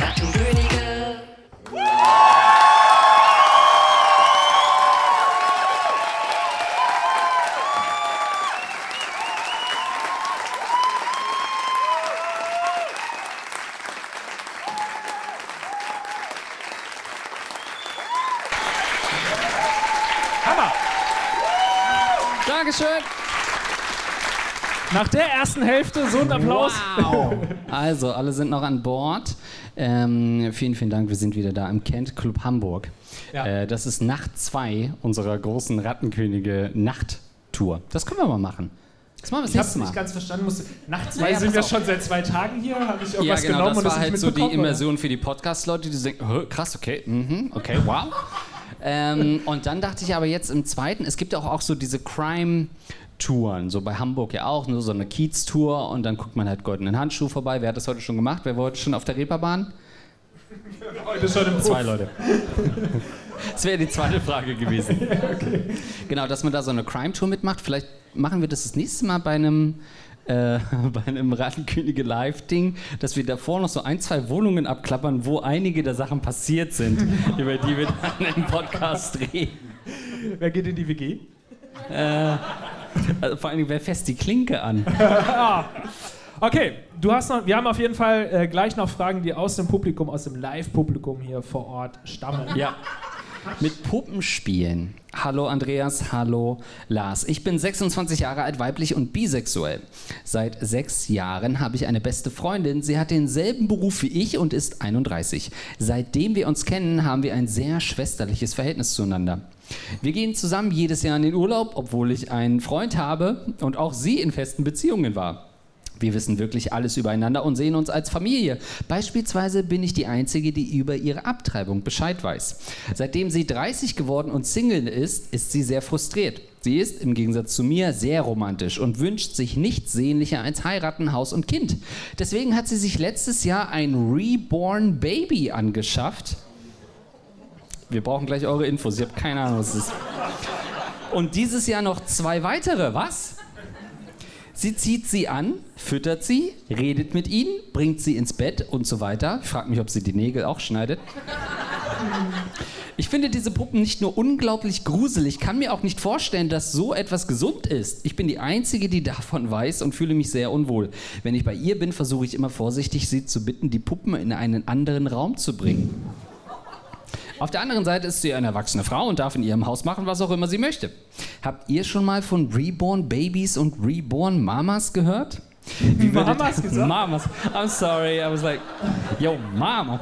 Rattenkönige. Dankeschön. Nach der ersten Hälfte so ein Applaus. Wow. Also, alle sind noch an Bord. Ähm, vielen, vielen Dank. Wir sind wieder da im Kent Club Hamburg. Ja. Äh, das ist Nacht 2 unserer großen Rattenkönige Nachttour. Das können wir mal machen. Das machen wir das Ich Mal. nicht ganz verstanden. Musste, nach zwei Naja, sind wir auf. schon seit zwei Tagen hier. Habe ich ja, irgendwas genau, genommen das und war das halt nicht so die mitbekommen, oder? Immersion für die Podcast-Leute, die denken, "Hä, krass, okay, mhm, okay, wow. Ähm, und dann dachte ich aber jetzt im zweiten, es gibt auch, auch so diese Crime-Touren, so bei Hamburg ja auch, nur so eine Kiez-Tour und dann guckt man halt goldenen Handschuh vorbei. Wer hat das heute schon gemacht? Wer war heute schon auf der Reeperbahn? Heute schon im Zwei. Leute. Das wäre die zweite Frage gewesen. Genau, dass man da so eine Crime-Tour mitmacht. Vielleicht machen wir das das nächste Mal bei einem, äh, bei einem Rattenkönige Live-Ding, dass wir davor noch so ein, zwei Wohnungen abklappern, wo einige der Sachen passiert sind, über die wir dann im Podcast reden. Wer geht in die WG? Also vor allen Dingen, wer fässt die Klinke an? Okay, du hast noch, wir haben auf jeden Fall äh, gleich noch Fragen, die aus dem Publikum, aus dem Live-Publikum hier vor Ort stammen. Ja. Mit Puppenspielen. Hallo Andreas, hallo Lars. Ich bin 26 Jahre alt, weiblich und bisexuell. Seit sechs Jahren habe ich eine beste Freundin. Sie hat denselben Beruf wie ich und ist 31. Seitdem wir uns kennen, haben wir ein sehr schwesterliches Verhältnis zueinander. Wir gehen zusammen jedes Jahr in den Urlaub, obwohl ich einen Freund habe und auch sie in festen Beziehungen war. Wir wissen wirklich alles übereinander und sehen uns als Familie. Beispielsweise bin ich die Einzige, die über ihre Abtreibung Bescheid weiß. Seitdem sie 30 geworden und Single ist, ist sie sehr frustriert. Sie ist im Gegensatz zu mir sehr romantisch und wünscht sich nichts sehnlicher als heiraten, Haus und Kind. Deswegen hat sie sich letztes Jahr ein Reborn Baby angeschafft. Wir brauchen gleich eure Infos. Ich habe keine Ahnung, was es ist. Und dieses Jahr noch zwei weitere. Was? Sie zieht sie an, füttert sie, redet mit ihnen, bringt sie ins Bett und so weiter. Ich frage mich, ob sie die Nägel auch schneidet. Ich finde diese Puppen nicht nur unglaublich gruselig, kann mir auch nicht vorstellen, dass so etwas gesund ist. Ich bin die Einzige, die davon weiß und fühle mich sehr unwohl. Wenn ich bei ihr bin, versuche ich immer vorsichtig, sie zu bitten, die Puppen in einen anderen Raum zu bringen. Auf der anderen Seite ist sie eine erwachsene Frau und darf in ihrem Haus machen, was auch immer sie möchte. Habt ihr schon mal von Reborn Babies und Reborn Mamas gehört? Wie Mamas gesagt? Mamas. I'm sorry, I was like, yo, Mama.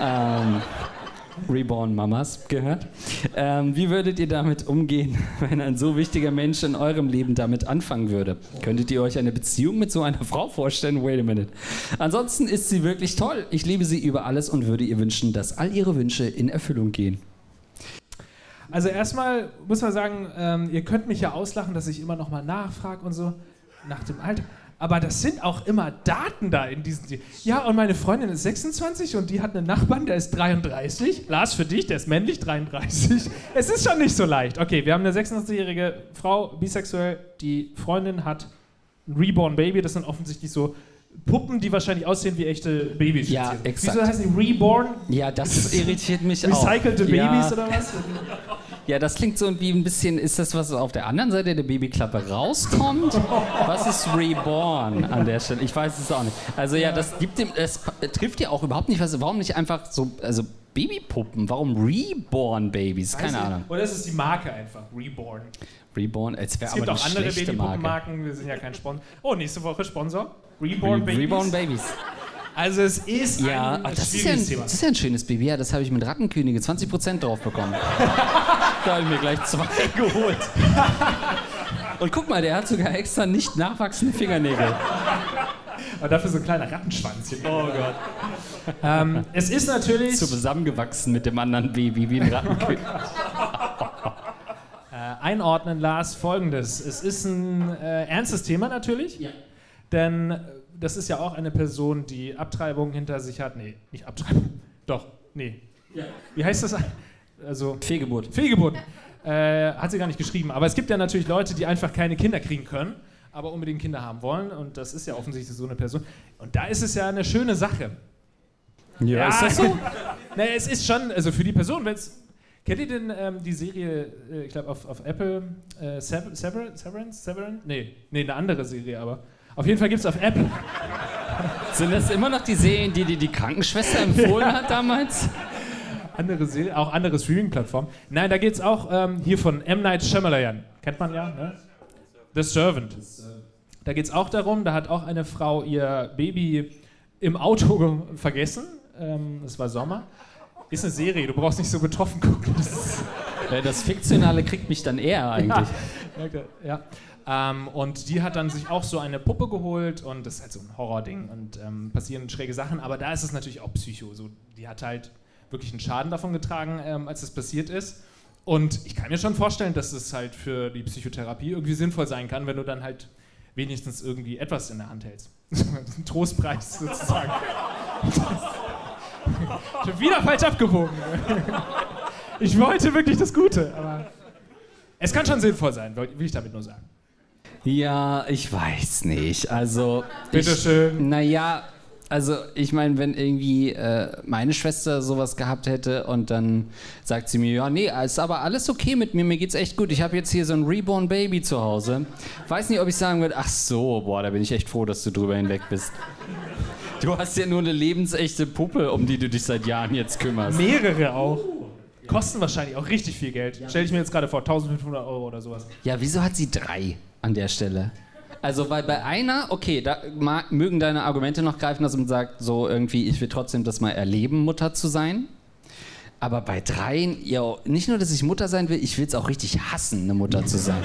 Ähm, Reborn Mamas gehört. Ähm, wie würdet ihr damit umgehen, wenn ein so wichtiger Mensch in eurem Leben damit anfangen würde? Könntet ihr euch eine Beziehung mit so einer Frau vorstellen? Wait a minute. Ansonsten ist sie wirklich toll. Ich liebe sie über alles und würde ihr wünschen, dass all ihre Wünsche in Erfüllung gehen. Also erstmal muss man sagen, ähm, ihr könnt mich ja auslachen, dass ich immer noch mal nachfrage und so nach dem Alter. Aber das sind auch immer Daten da in diesen. Ja, und meine Freundin ist 26 und die hat einen Nachbarn, der ist 33. Lars, für dich, der ist männlich, 33. Es ist schon nicht so leicht. Okay, wir haben eine 26-jährige Frau, bisexuell, die Freundin hat ein Reborn Baby. Das sind offensichtlich so Puppen, die wahrscheinlich aussehen wie echte Babys. Ja, exakt. Wieso heißen die Reborn? Ja, das irritiert mich auch. Recycelte ja, Babys oder was? Ja, das klingt so wie ein bisschen, ist das, was auf der anderen Seite der Babyklappe rauskommt? Was ist Reborn an der Stelle? Ich weiß es auch nicht. Also ja, das gibt dem, es trifft ja auch überhaupt nicht was. Warum nicht einfach so, also Babypuppen? Warum Reborn Babies? Keine Weiß ich. Ahnung. Oder ist es die Marke einfach? Reborn. Reborn, es wäre Es gibt aber auch eine andere. Babybuppenmarken, wir sind ja kein Sponsor. Oh, nächste Woche Sponsor. Reborn Re Babies. Reborn Babies. Also es ist Ja, ein ach, das, ist ja ein, das ist ja ein schönes Baby. Ja, das habe ich mit Rattenkönige 20% drauf bekommen. da habe ich mir gleich zwei geholt. Und guck mal, der hat sogar extra nicht nachwachsende Fingernägel. Aber dafür so ein kleiner Rattenschwanz. Oh Gott. ähm, es ist natürlich So zusammengewachsen mit dem anderen Baby wie ein Rattenkönig. äh, einordnen, Lars, folgendes. Es ist ein äh, ernstes Thema natürlich. Ja. Denn das ist ja auch eine Person, die Abtreibung hinter sich hat. Nee, nicht Abtreibung. Doch, nee. Wie heißt das? Also Fehlgeburt. Fehlgeburt. Äh, hat sie gar nicht geschrieben. Aber es gibt ja natürlich Leute, die einfach keine Kinder kriegen können, aber unbedingt Kinder haben wollen. Und das ist ja offensichtlich so eine Person. Und da ist es ja eine schöne Sache. Ja, ist das so? naja, es ist schon, also für die Person, wenn es. Kennt ihr denn ähm, die Serie, äh, ich glaube auf, auf Apple, äh, Sever Sever Severance? Severance? Nee, nee, eine andere Serie, aber. Auf jeden Fall gibt es auf Apple. Sind das immer noch die Serien, die dir die Krankenschwester empfohlen hat damals? andere Serie, auch andere Streaming-Plattformen. Nein, da geht es auch ähm, hier von M. Night Shyamalan. Kennt man ja, ne? The Servant. Da geht es auch darum, da hat auch eine Frau ihr Baby im Auto vergessen. Ähm, es war Sommer. Ist eine Serie, du brauchst nicht so betroffen gucken. Das, ja, das Fiktionale kriegt mich dann eher eigentlich. Ja. ja. Ähm, und die hat dann sich auch so eine Puppe geholt und das ist halt so ein Horror-Ding und ähm, passieren schräge Sachen, aber da ist es natürlich auch Psycho. So, die hat halt wirklich einen Schaden davon getragen, ähm, als das passiert ist. Und ich kann mir schon vorstellen, dass es halt für die Psychotherapie irgendwie sinnvoll sein kann, wenn du dann halt wenigstens irgendwie etwas in der Hand hältst. ein Trostpreis sozusagen. Schon wieder falsch abgewogen. ich wollte wirklich das Gute, aber es kann schon sinnvoll sein, will ich damit nur sagen. Ja, ich weiß nicht. Also. Bitteschön. Naja, also ich meine, wenn irgendwie äh, meine Schwester sowas gehabt hätte und dann sagt sie mir, ja, nee, ist aber alles okay mit mir, mir geht's echt gut. Ich habe jetzt hier so ein Reborn Baby zu Hause. Weiß nicht, ob ich sagen würde, ach so, boah, da bin ich echt froh, dass du drüber hinweg bist. Du hast ja nur eine lebensechte Puppe, um die du dich seit Jahren jetzt kümmerst. Mehrere auch. Kosten wahrscheinlich auch richtig viel Geld. Stell ich mir jetzt gerade vor, 1500 Euro oder sowas. Ja, wieso hat sie drei an der Stelle? Also, weil bei einer, okay, da mögen deine Argumente noch greifen, dass man sagt, so irgendwie, ich will trotzdem das mal erleben, Mutter zu sein. Aber bei dreien, ja, nicht nur, dass ich Mutter sein will, ich will es auch richtig hassen, eine Mutter zu sein.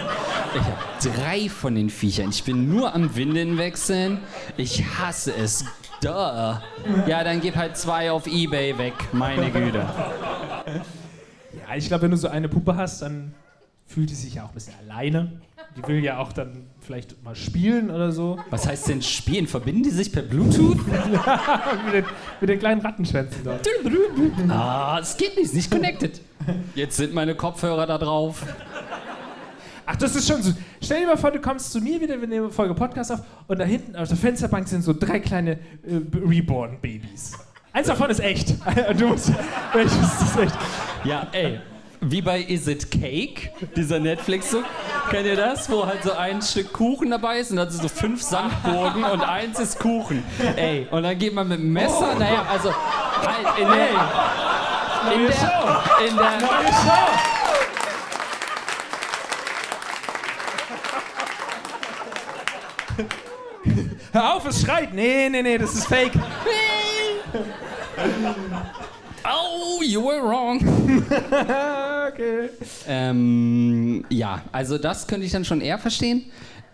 Ich habe drei von den Viechern. Ich bin nur am Windeln wechseln. Ich hasse es. Duh. Ja, dann gib halt zwei auf Ebay weg. Meine Güte. Ja, ich glaube, wenn du so eine Puppe hast, dann fühlt die sich ja auch ein bisschen alleine. Die will ja auch dann vielleicht mal spielen oder so. Was heißt denn spielen? Verbinden die sich per Bluetooth? mit den, mit den kleinen Rattenschwänzen dort. ah, es geht nicht, ist nicht connected. Jetzt sind meine Kopfhörer da drauf. Ach, das ist schon so. Stell dir mal vor, du kommst zu mir wieder, wir nehmen eine Folge Podcast auf und da hinten auf der Fensterbank sind so drei kleine äh, Reborn-Babys. Eins davon ist echt. du musst, welches ist echt? Ja, ey, wie bei Is It Cake, dieser Netflix so. Kennt ihr das? Wo halt so ein Stück Kuchen dabei ist und dann so fünf Sandburgen und eins ist Kuchen. Ey, und dann geht man mit dem Messer, oh. naja, also halt in der. In Neue der. Show. In der. Neue Show. Hör auf, es schreit. Nee, nee, nee, das ist fake. Oh, you were wrong. okay. Ähm, ja, also das könnte ich dann schon eher verstehen.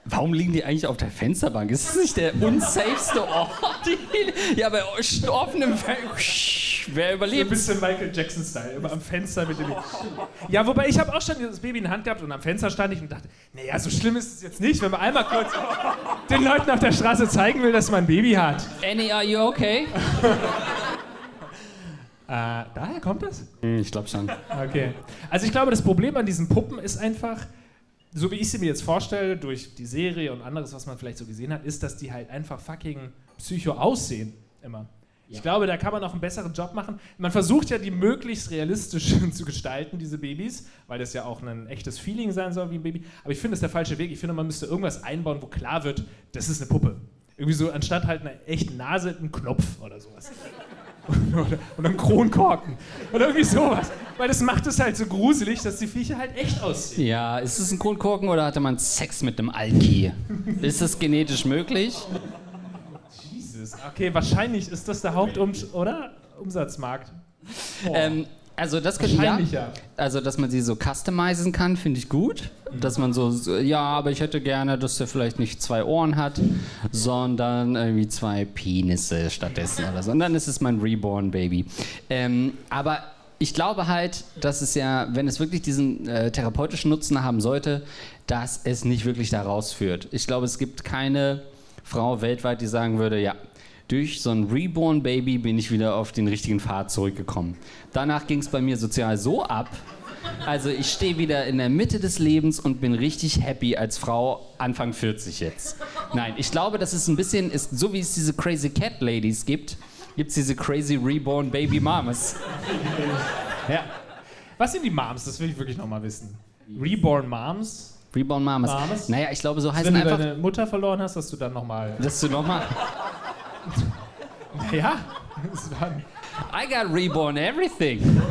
Warum liegen die eigentlich auf der Fensterbank? Ist das nicht der unsafeste Ort? ja, bei offenem Wer überlebt? ein bisschen Michael Jackson-Style, immer am Fenster mit dem. Ja, wobei ich habe auch schon das Baby in der Hand gehabt und am Fenster stand ich und dachte, naja, so schlimm ist es jetzt nicht, wenn man einmal kurz den Leuten auf der Straße zeigen will, dass man ein Baby hat. Annie, are you okay? Äh, daher kommt das? Hm, ich glaube schon. Okay. Also ich glaube, das Problem an diesen Puppen ist einfach, so wie ich sie mir jetzt vorstelle, durch die Serie und anderes, was man vielleicht so gesehen hat, ist, dass die halt einfach fucking psycho aussehen. Immer. Ja. Ich glaube, da kann man auch einen besseren Job machen. Man versucht ja, die möglichst realistisch zu gestalten, diese Babys, weil das ja auch ein echtes Feeling sein soll wie ein Baby. Aber ich finde, das ist der falsche Weg. Ich finde, man müsste irgendwas einbauen, wo klar wird, das ist eine Puppe. Irgendwie so, anstatt halt einer echten Nase, ein Knopf oder sowas. oder, oder einen Kronkorken. Oder irgendwie sowas. Weil das macht es halt so gruselig, dass die Viecher halt echt aussehen. Ja, ist es ein Kronkorken oder hatte man Sex mit einem Alki? ist das genetisch möglich? Jesus, okay, wahrscheinlich ist das der Hauptumsatzmarkt, oder? Umsatzmarkt. Ähm, also das könnte ja. Also dass man sie so customizen kann, finde ich gut. Mhm. Dass man so, so, ja, aber ich hätte gerne, dass der vielleicht nicht zwei Ohren hat, sondern irgendwie zwei Penisse stattdessen oder so. Und dann ist es mein Reborn Baby. Ähm, aber ich glaube halt, dass es ja, wenn es wirklich diesen äh, therapeutischen Nutzen haben sollte, dass es nicht wirklich daraus führt. Ich glaube, es gibt keine Frau weltweit, die sagen würde, ja, durch so ein Reborn Baby bin ich wieder auf den richtigen Pfad zurückgekommen. Danach ging es bei mir sozial so ab, Also ich stehe wieder in der Mitte des Lebens und bin richtig happy als Frau Anfang 40 jetzt. Nein, ich glaube, das ist ein bisschen, ist, so wie es diese Crazy Cat Ladies gibt, gibt es diese Crazy Reborn Baby Mamas. Ja. Was sind die Moms? Das will ich wirklich nochmal wissen. Reborn Moms? Reborn Mamas. Mamas? Naja, ich glaube, so heißen Wenn du einfach... deine Mutter verloren hast, dass du dann nochmal. Dass du nochmal... Ja, es waren I got reborn everything.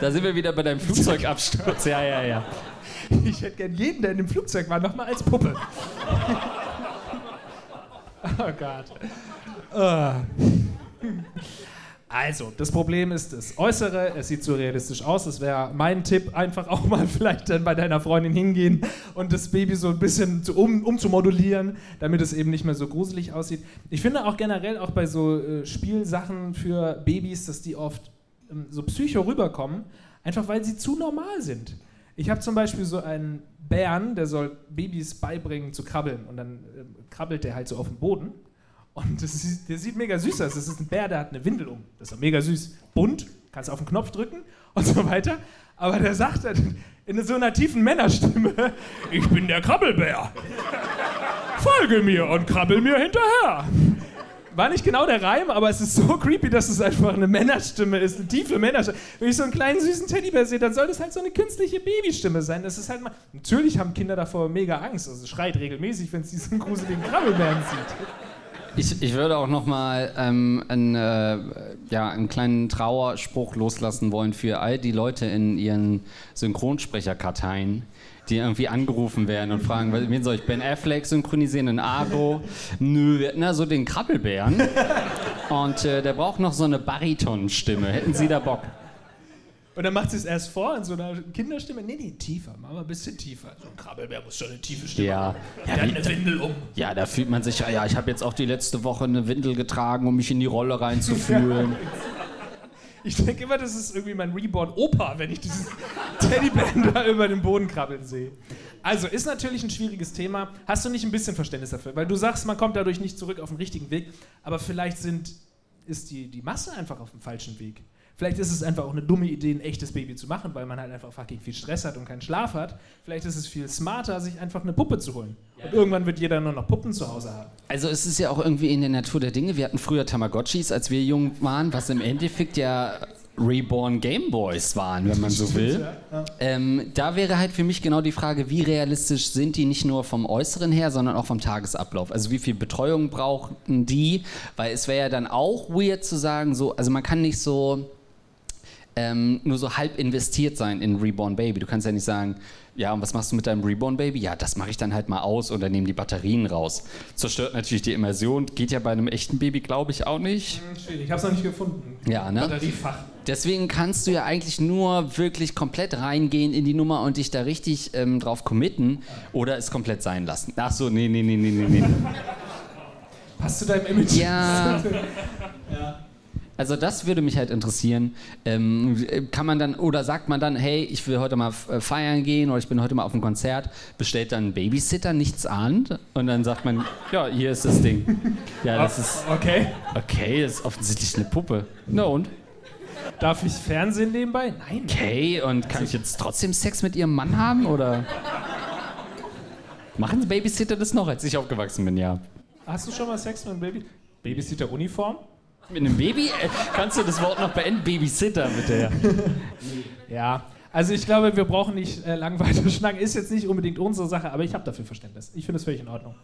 Da sind wir wieder bei deinem Flugzeugabsturz. Ja, ja, ja. Ich hätte gern jeden, der in dem Flugzeug war, nochmal als Puppe. oh Gott. Ah. Also, das Problem ist das Äußere, es sieht so realistisch aus. Das wäre mein Tipp, einfach auch mal vielleicht dann bei deiner Freundin hingehen und das Baby so ein bisschen zu, um, umzumodulieren, damit es eben nicht mehr so gruselig aussieht. Ich finde auch generell auch bei so äh, Spielsachen für Babys, dass die oft ähm, so psycho rüberkommen, einfach weil sie zu normal sind. Ich habe zum Beispiel so einen Bären, der soll Babys beibringen zu krabbeln und dann äh, krabbelt der halt so auf dem Boden und das ist, der sieht mega süß aus. Das ist ein Bär, der hat eine Windel um. Das ist mega süß. Bunt, kannst auf den Knopf drücken und so weiter. Aber der sagt dann in so einer tiefen Männerstimme: Ich bin der Krabbelbär. Folge mir und krabbel mir hinterher. War nicht genau der Reim, aber es ist so creepy, dass es einfach eine Männerstimme ist, eine tiefe Männerstimme. Wenn ich so einen kleinen süßen Teddybär sehe, dann soll das halt so eine künstliche Babystimme sein. Das ist halt mal. Natürlich haben Kinder davor mega Angst. Also schreit regelmäßig, wenn es diesen gruseligen Krabbelbären sieht. Ich, ich würde auch noch mal ähm, einen, äh, ja, einen kleinen Trauerspruch loslassen wollen für all die Leute in ihren Synchronsprecherkarteien, die irgendwie angerufen werden und fragen, wen soll ich Ben Affleck synchronisieren, in Argo? Nö, wir hätten ja so den Krabbelbären. Und äh, der braucht noch so eine Baritonstimme. Hätten Sie da Bock? Und dann macht sie es erst vor in so einer Kinderstimme. Nee, nee, tiefer. Mach mal ein bisschen tiefer. So ein Krabbelbär muss schon eine tiefe Stimme Ja. haben. Der hat eine Windel um. Ja, da fühlt man sich, ja, ja, ich habe jetzt auch die letzte Woche eine Windel getragen, um mich in die Rolle reinzufühlen. Ich denke immer, das ist irgendwie mein Reborn-Opa, wenn ich diesen Teddybär da über den Boden krabbeln sehe. Also, ist natürlich ein schwieriges Thema. Hast du nicht ein bisschen Verständnis dafür? Weil du sagst, man kommt dadurch nicht zurück auf den richtigen Weg, aber vielleicht sind, ist die, die Masse einfach auf dem falschen Weg. Vielleicht ist es einfach auch eine dumme Idee, ein echtes Baby zu machen, weil man halt einfach fucking viel Stress hat und keinen Schlaf hat. Vielleicht ist es viel smarter, sich einfach eine Puppe zu holen. Und irgendwann wird jeder nur noch Puppen zu Hause haben. Also es ist ja auch irgendwie in der Natur der Dinge. Wir hatten früher Tamagotchis, als wir jung waren, was im Endeffekt ja Reborn Gameboys waren, wenn man so will. Ähm, da wäre halt für mich genau die Frage, wie realistisch sind die nicht nur vom Äußeren her, sondern auch vom Tagesablauf. Also wie viel Betreuung brauchten die? Weil es wäre ja dann auch weird zu sagen, so, also man kann nicht so ähm, nur so halb investiert sein in Reborn Baby. Du kannst ja nicht sagen, ja, und was machst du mit deinem Reborn Baby? Ja, das mache ich dann halt mal aus oder nehme die Batterien raus. Zerstört natürlich die Immersion. Geht ja bei einem echten Baby, glaube ich, auch nicht. Schwierig. Ich habe es noch nicht gefunden. Ja, ne? Batteriefach. Deswegen kannst du ja eigentlich nur wirklich komplett reingehen in die Nummer und dich da richtig ähm, drauf committen oder es komplett sein lassen. Ach so, nee, nee, nee, nee, nee, nee. Passt zu deinem Image. Ja. Also das würde mich halt interessieren. Ähm, kann man dann oder sagt man dann, hey, ich will heute mal äh, feiern gehen oder ich bin heute mal auf einem Konzert, bestellt dann ein Babysitter nichts an und dann sagt man, ja, hier ist das Ding. Ja, das ist Okay. okay, das ist offensichtlich eine Puppe. Na und? Darf ich Fernsehen nebenbei? Nein. Okay, und kann ich jetzt trotzdem Sex mit ihrem Mann haben oder? Machen Babysitter das noch, als ich aufgewachsen bin, ja. Hast du schon mal Sex mit einem Baby? Babysitter-Uniform? Mit einem Baby? Äh, Kannst du das Wort noch beenden? Babysitter, bitte. Ja. Also ich glaube, wir brauchen nicht äh, lang weiter schnacken. Ist jetzt nicht unbedingt unsere Sache, aber ich habe dafür Verständnis. Ich finde es völlig in Ordnung.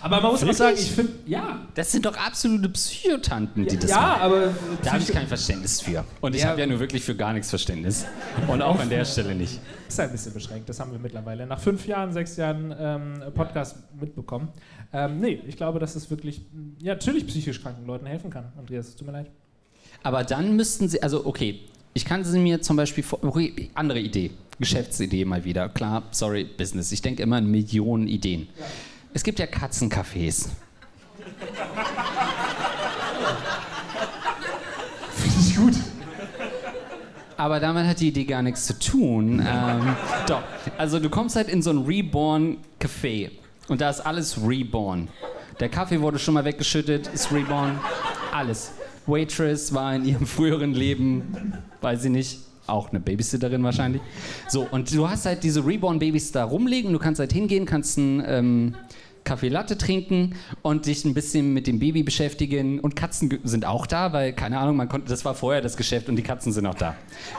Aber man muss auch sagen, ich finde, ja. Das sind doch absolute Psychotanten, die das ja, machen. aber Da habe ich kein Verständnis für. Und ich Ja. habe ja nur wirklich für gar nichts Verständnis. Und auch an der Stelle nicht. ist ein bisschen beschränkt. Das haben wir mittlerweile nach fünf Jahren, sechs Jahren ähm, Podcast mitbekommen. Ähm, nee, ich glaube, dass es wirklich, ja, natürlich psychisch kranken Leuten helfen kann. Andreas, es tut mir leid. Aber dann müssten sie, also okay, ich kann sie mir zum Beispiel, vor, andere Idee, Geschäftsidee mal wieder. Klar, sorry, Business. Ich denke immer in Millionen Ideen. Es gibt ja Katzencafés. Finde ich gut. Aber damit hat die Idee gar nichts zu tun. Ähm, doch. Also du kommst halt in so ein Reborn-Café und da ist alles Reborn. Der Kaffee wurde schon mal weggeschüttet, ist Reborn. Alles. Waitress war in ihrem früheren Leben, weiß ich nicht, auch eine Babysitterin wahrscheinlich. So, und du hast halt diese Reborn-Babys da rumliegen, du kannst halt hingehen, kannst einen ähm, Kaffee Latte trinken und dich ein bisschen mit dem Baby beschäftigen. Und Katzen sind auch da, weil, keine Ahnung, man konnte, das war vorher das Geschäft und die Katzen sind auch da.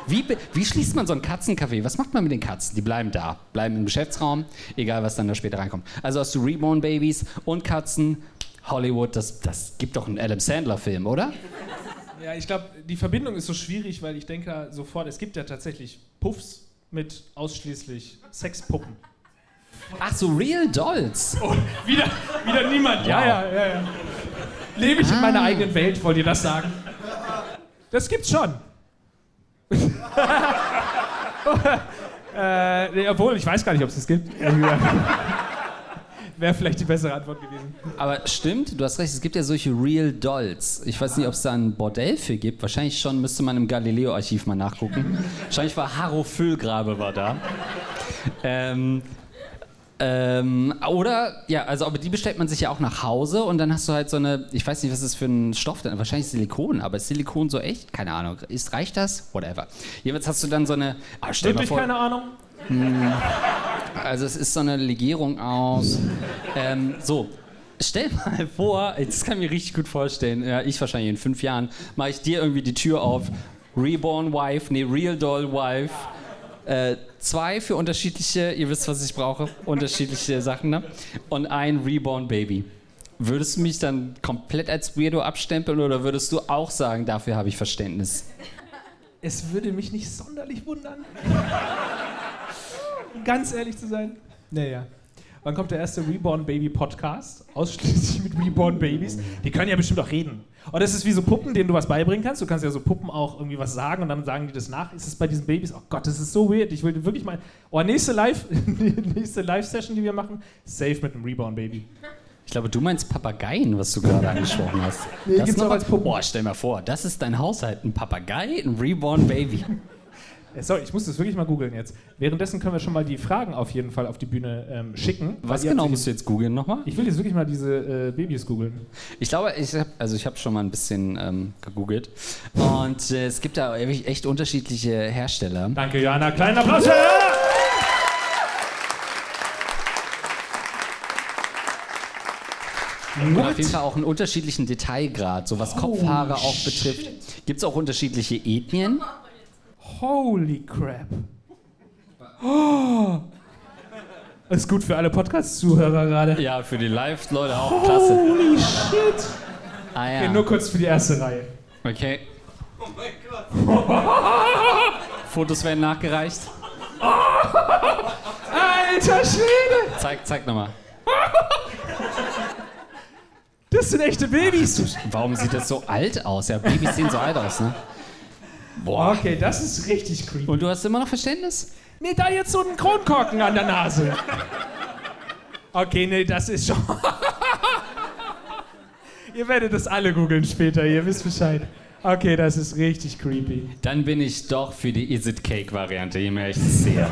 Wie, wie schließt man so ein Katzencafé? Was macht man mit den Katzen? Die bleiben da, bleiben im Geschäftsraum, egal was dann da später reinkommt. Also hast du Reborn-Babys und Katzen. Hollywood, das, das gibt doch einen Adam Sandler-Film, oder? Ja, ich glaube, die Verbindung ist so schwierig, weil ich denke sofort, es gibt ja tatsächlich Puffs mit ausschließlich Sexpuppen. Ach so, Real Dolls. Oh, wieder, wieder niemand. Ja, ja, ja, ja. Lebe ich in meiner eigenen Welt, wollt ihr das sagen? Das gibt's schon. äh, nee, obwohl, ich weiß gar nicht, ob es das gibt. Wäre vielleicht die bessere Antwort gewesen. Aber stimmt, du hast recht, es gibt ja solche Real Dolls. Ich weiß nicht, ob es da ein Bordell für gibt. Wahrscheinlich schon, müsste man im Galileo-Archiv mal nachgucken. Wahrscheinlich war Harro Füllgrabe war da. Ähm, ähm, oder, ja, also aber die bestellt man sich ja auch nach Hause und dann hast du halt so eine, ich weiß nicht, was ist für ein Stoff denn, wahrscheinlich Silikon, aber ist Silikon so echt? Keine Ahnung. Ist, reicht das? Whatever. Jedenfalls hast du dann so eine, ah, stell Wirklich vor, keine Ahnung? Also es ist so eine Legierung aus. Ähm, so, stell mal vor, das kann ich mir richtig gut vorstellen, ja, ich wahrscheinlich in fünf Jahren, mache ich dir irgendwie die Tür auf, Reborn Wife, nee, Real Doll Wife, äh, zwei für unterschiedliche, ihr wisst, was ich brauche, unterschiedliche Sachen, ne? Und ein Reborn Baby. Würdest du mich dann komplett als Weirdo abstempeln oder würdest du auch sagen, dafür habe ich Verständnis? Es würde mich nicht sonderlich wundern. Ganz ehrlich zu sein. Naja. Wann kommt der erste Reborn Baby Podcast? Ausschließlich mit Reborn Babys. Die können ja bestimmt auch reden. Und das ist wie so Puppen, denen du was beibringen kannst. Du kannst ja so Puppen auch irgendwie was sagen und dann sagen die das nach. Ist es bei diesen Babys? Oh Gott, das ist so weird. Ich will wirklich mal. Oh, nächste Live, nächste Live-Session, die wir machen, safe mit einem Reborn Baby. Ich glaube, du meinst Papageien, was du gerade angesprochen hast. Nee, das gibt's noch auch als Puppen. Boah, stell mal vor, das ist dein Haushalt. Ein Papagei, ein Reborn Baby. Äh, Sorry, ich muss das wirklich mal googeln jetzt. Währenddessen können wir schon mal die Fragen auf jeden Fall auf die Bühne ähm, schicken. Was genau musst du jetzt googeln nochmal? Ich will jetzt wirklich mal diese äh, Babys googeln. Ich glaube, ich habe also ich hab schon mal ein bisschen ähm, gegoogelt. Und äh, es gibt da echt unterschiedliche Hersteller. Danke, Jana. Kleinen Applaus für Jana! Und auf jeden Fall auch einen unterschiedlichen Detailgrad, so was Kopfhaare auch betrifft. Gibt es auch unterschiedliche Ethnien? Holy crap. Oh. Das ist gut für alle Podcast-Zuhörer gerade. Ja, für die Live-Leute auch klasse. Holy shit. Ah Okay, ja. nur kurz für die erste Reihe. Okay. Oh mein Gott. Fotos werden nachgereicht. Alter Schwede! Zeig, zeig nochmal. Das sind echte Babys. Warum sieht das so alt aus? Ja, Babys sehen so alt aus, ne? Boah. Okay, das ist richtig creepy. Und du hast immer noch Verständnis? Nee, da jetzt so ein Kronkorken an der Nase. Okay, nee, das ist schon. ihr werdet das alle googeln später, ihr wisst Bescheid. Okay, das ist richtig creepy. Dann bin ich doch für die Is It Cake Variante, je mehr ich es sehe.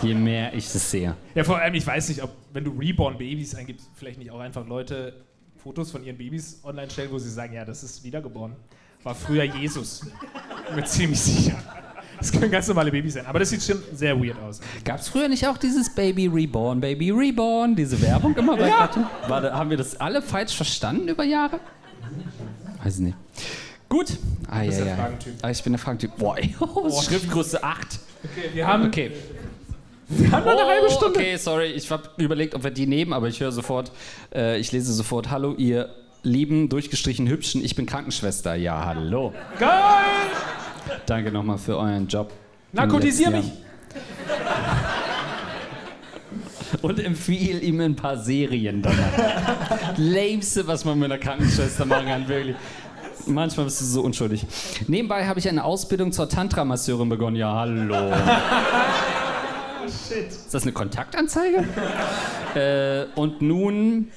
Je mehr ich es sehe. Ja, vor allem, ich weiß nicht, ob, wenn du Reborn Babys eingibst, vielleicht nicht auch einfach Leute Fotos von ihren Babys online stellen, wo sie sagen, ja, das ist wiedergeboren. War früher Jesus. Bin mir ziemlich sicher. Das können ganz normale Babys sein. Aber das sieht schon sehr weird aus. Gab es früher nicht auch dieses Baby Reborn, Baby Reborn, diese Werbung immer bei Ja. Cartoon? War da, haben wir das alle falsch verstanden über Jahre? Weiß nicht. Gut. Ah, ja, ja. Fragentyp. Ah, ich bin der Fragentyp. Boah, ey, oh, Schriftgröße 8. Okay, wir haben, Okay. wir haben noch eine halbe Oh, Stunde. Okay, sorry, ich habe überlegt, ob wir die nehmen, aber ich höre sofort, äh, ich lese sofort, hallo ihr lieben, durchgestrichen hübschen, ich bin Krankenschwester. Ja, hallo. Geil! Danke nochmal für euren Job. Narkotisier mich! Und empfehle ihm ein paar Serien danach. Lämste, was man mit einer Krankenschwester machen kann, wirklich. Manchmal bist du so unschuldig. Nebenbei habe ich eine Ausbildung zur Tantra-Masseurin begonnen. Ja, hallo. Shit. Ist das eine Kontaktanzeige? äh, und nun